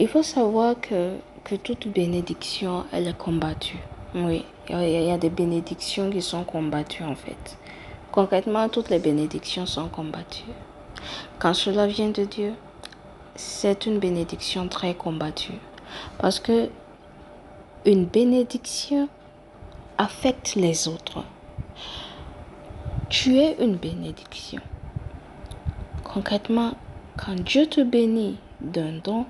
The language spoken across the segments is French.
Il faut savoir que, que toute bénédiction, elle est combattue. Oui, il y, a, des bénédictions qui sont combattues en fait. Concrètement, toutes les bénédictions sont combattues. Quand cela vient de Dieu, c'est une bénédiction très combattue. Parce que une bénédiction affecte les autres. Tu es une bénédiction. Concrètement, quand Dieu te bénit d'un don,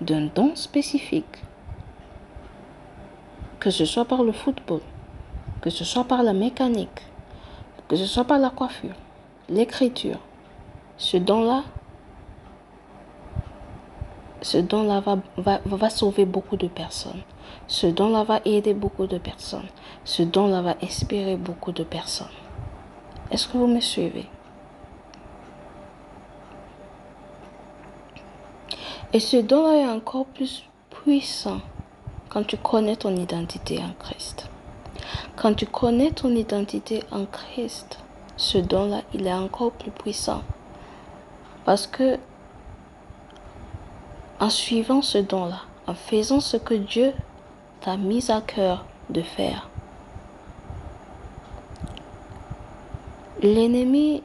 d'un don spécifique, que ce soit par le football, que ce soit par la mécanique, que ce soit par la coiffure, l'écriture, ce don-là, ce don-là va, va, va, sauver beaucoup de personnes. Ce don-là va aider beaucoup de personnes. Ce don-là va inspirer beaucoup de personnes. Est-ce que vous me suivez? Et ce don-là est encore plus puissant quand tu connais ton identité en Christ. Quand tu connais ton identité en Christ, ce don-là, il est encore plus puissant. Parce que en suivant ce don-là, en faisant ce que Dieu t'a mis à cœur de faire, l'ennemi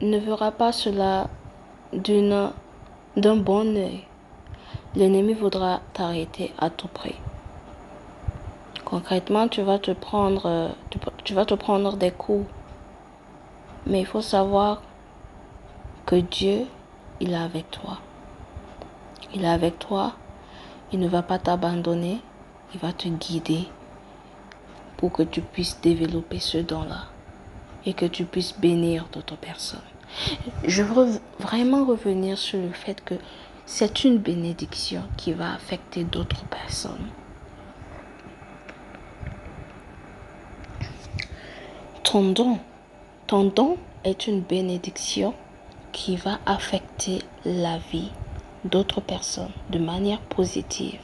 ne verra pas cela d'un bon œil. L'ennemi voudra t'arrêter à tout prix. Concrètement, tu vas te prendre, tu vas te prendre des coups. Mais il faut savoir que Dieu, il est avec toi. Il est avec toi. Il ne va pas t'abandonner. Il va te guider pour que tu puisses développer ce don-là et que tu puisses bénir d'autres personnes. Je veux vraiment revenir sur le fait que c'est une bénédiction qui va affecter d'autres personnes. Ton don, est une bénédiction qui va affecter la vie d'autres personnes de manière positive.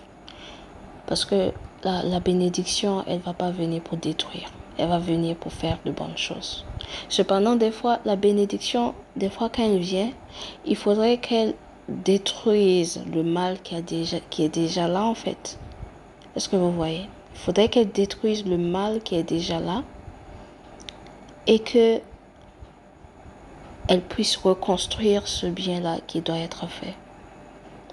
Parce que la, bénédiction, elle ne va pas venir pour détruire. Elle va venir pour faire de bonnes choses. Cependant, des fois, la bénédiction, des fois quand elle vient, il faudrait qu'elle détruise le mal qui, a déjà, qui est déjà là en fait. Est-ce que vous voyez? Il faudrait qu'elle détruise le mal qui est déjà là et que elle puisse reconstruire ce bien-là qui doit être fait.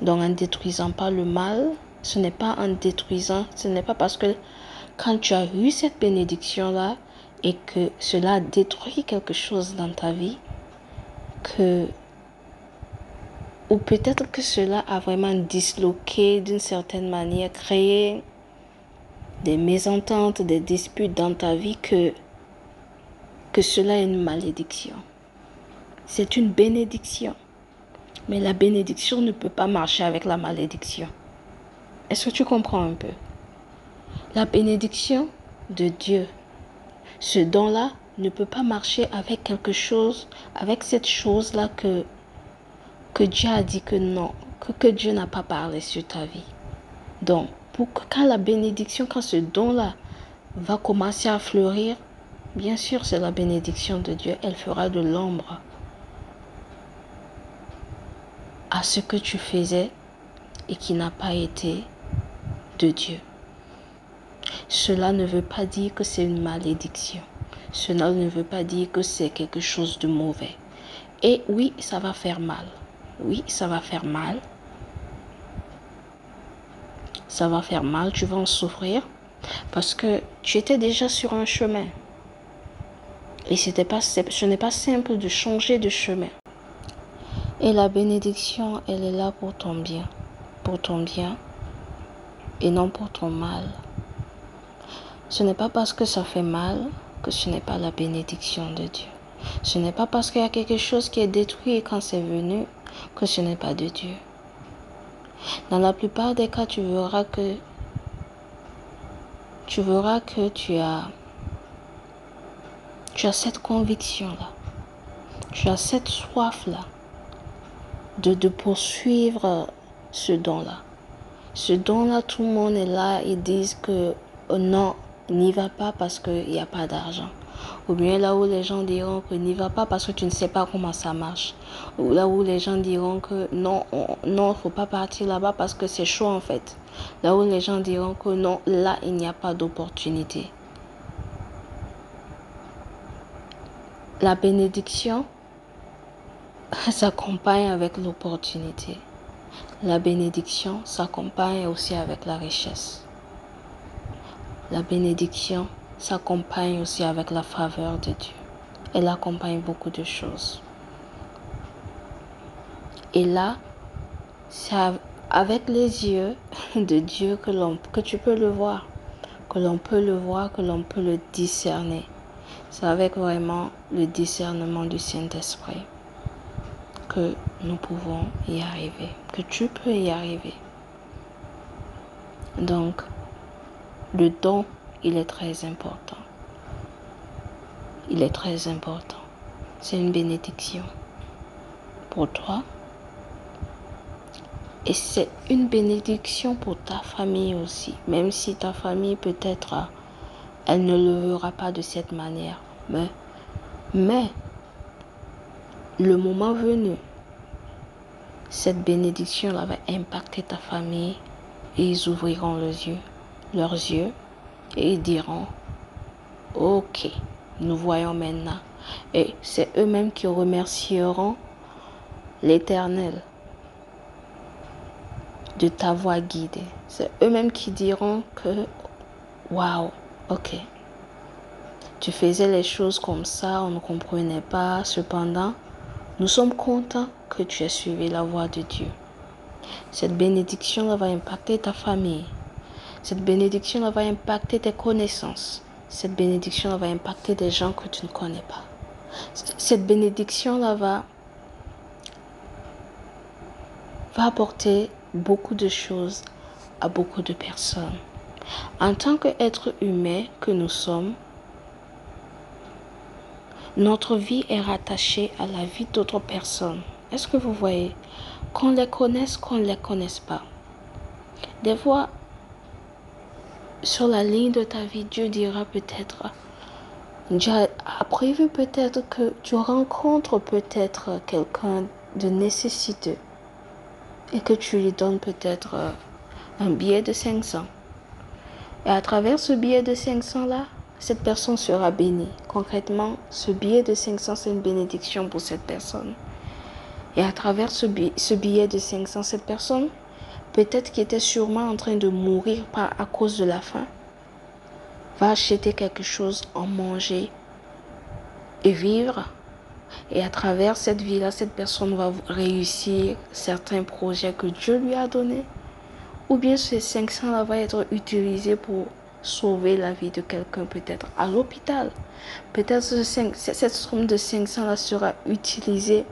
Donc en détruisant pas le mal, ce n'est pas en détruisant, ce n'est pas parce que quand tu as eu cette bénédiction-là et que cela détruit quelque chose dans ta vie, que ou peut-être que cela a vraiment disloqué d'une certaine manière, créé des mésententes, des disputes dans ta vie que que cela est une malédiction. C'est une bénédiction. Mais la bénédiction ne peut pas marcher avec la malédiction. Est-ce que tu comprends un peu? La bénédiction de Dieu, ce don-là, ne peut pas marcher avec quelque chose, avec cette chose-là que, que Dieu a dit que non, que, Dieu n'a pas parlé sur ta vie. Donc, quand la bénédiction, quand ce don-là va commencer à fleurir, Bien sûr, c'est la bénédiction de Dieu. Elle fera de l'ombre à ce que tu faisais et qui n'a pas été de Dieu. Cela ne veut pas dire que c'est une malédiction. Cela ne veut pas dire que c'est quelque chose de mauvais. Et oui, ça va faire mal. Oui, ça va faire mal. Ça va faire mal, tu vas en souffrir parce que tu étais déjà sur un chemin. Et c'était pas, ce n'est pas simple de changer de chemin. Et la bénédiction, elle est là pour ton bien, pour ton bien et non pour ton mal. Ce n'est pas parce que ça fait mal que ce n'est pas la bénédiction de Dieu. Ce n'est pas parce qu'il y a quelque chose qui est détruit quand c'est venu que ce n'est pas de Dieu. Dans la plupart des cas, tu verras que tu verras que tu as tu as cette conviction-là. Tu as cette soif-là de, de poursuivre ce don-là. Ce don-là, tout le monde est là. Ils disent que oh non, n'y va pas parce qu'il n'y a pas d'argent. Ou bien là où les gens diront que n'y va pas parce que tu ne sais pas comment ça marche. Ou là où les gens diront que non, il non, faut pas partir là-bas parce que c'est chaud en fait. Là où les gens diront que non, là, il n'y a pas d'opportunité. La bénédiction s'accompagne avec l'opportunité. La bénédiction s'accompagne aussi avec la richesse. La bénédiction s'accompagne aussi avec la faveur de Dieu. Elle accompagne beaucoup de choses. Et là, c'est avec les yeux de Dieu que, que tu peux le voir, que l'on peut le voir, que l'on peut le discerner. C'est avec vraiment le discernement du Saint-Esprit que nous pouvons y arriver, que tu peux y arriver. Donc, le don, il est très important. Il est très important. C'est une bénédiction pour toi. Et c'est une bénédiction pour ta famille aussi, même si ta famille peut-être, elle ne le verra pas de cette manière. Mais, mais le moment venu, cette bénédiction-là va impacter ta famille et ils ouvriront yeux, leurs yeux et ils diront, ok, nous voyons maintenant. Et c'est eux-mêmes qui remercieront l'Éternel de t'avoir guidé. C'est eux-mêmes qui diront que, waouh, ok, tu faisais les choses comme ça, on ne comprenait pas. Cependant, nous sommes contents que tu aies suivi la voie de Dieu. Cette bénédiction va impacter ta famille. Cette bénédiction va impacter tes connaissances. Cette bénédiction va impacter des gens que tu ne connais pas. Cette bénédiction là va, va apporter beaucoup de choses à beaucoup de personnes. En tant qu'être humain que nous sommes, notre vie est rattachée à la vie d'autres personnes. Est-ce que vous voyez? Qu'on les connaisse, qu'on ne les connaisse pas. Des fois, sur la ligne de ta vie, Dieu dira peut-être, Dieu a prévu peut-être que tu rencontres peut-être quelqu'un de nécessiteux et que tu lui donnes peut-être un billet de 500. Et à travers ce billet de 500-là, cette personne sera bénie. Concrètement, ce billet de 500, c'est une bénédiction pour cette personne. Et à travers ce billet, de 500, cette personne, peut-être qui était sûrement en train de mourir par, à cause de la faim, va acheter quelque chose, en manger et vivre. Et à travers cette vie-là, cette personne va réussir certains projets que Dieu lui a donnés. Ou bien ces 500-là va être utilisé pour sauver la vie de quelqu'un peut-être à l'hôpital. Peut-être cette somme de 500 là sera utilisée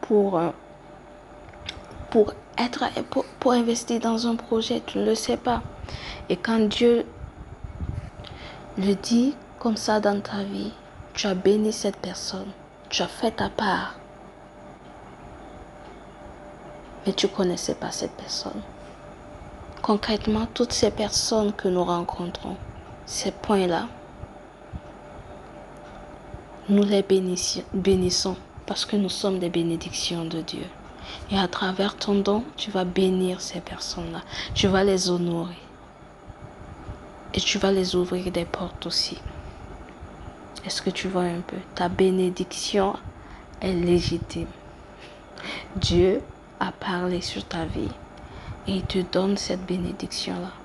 pour, euh, pour, être, pour, pour investir dans un projet, tu ne le sais pas. Et quand Dieu le dit comme ça dans ta vie, tu as béni cette personne, tu as fait ta part, mais tu ne connaissais pas cette personne. Concrètement, toutes ces personnes que nous rencontrons, ces points-là, nous les bénissons parce que nous sommes des bénédictions de Dieu. Et à travers ton don, tu vas bénir ces personnes-là. Tu vas les honorer. Et tu vas les ouvrir des portes aussi. Est-ce que tu vois un peu? Ta bénédiction est légitime. Dieu a parlé sur ta vie et il te donne cette bénédiction-là.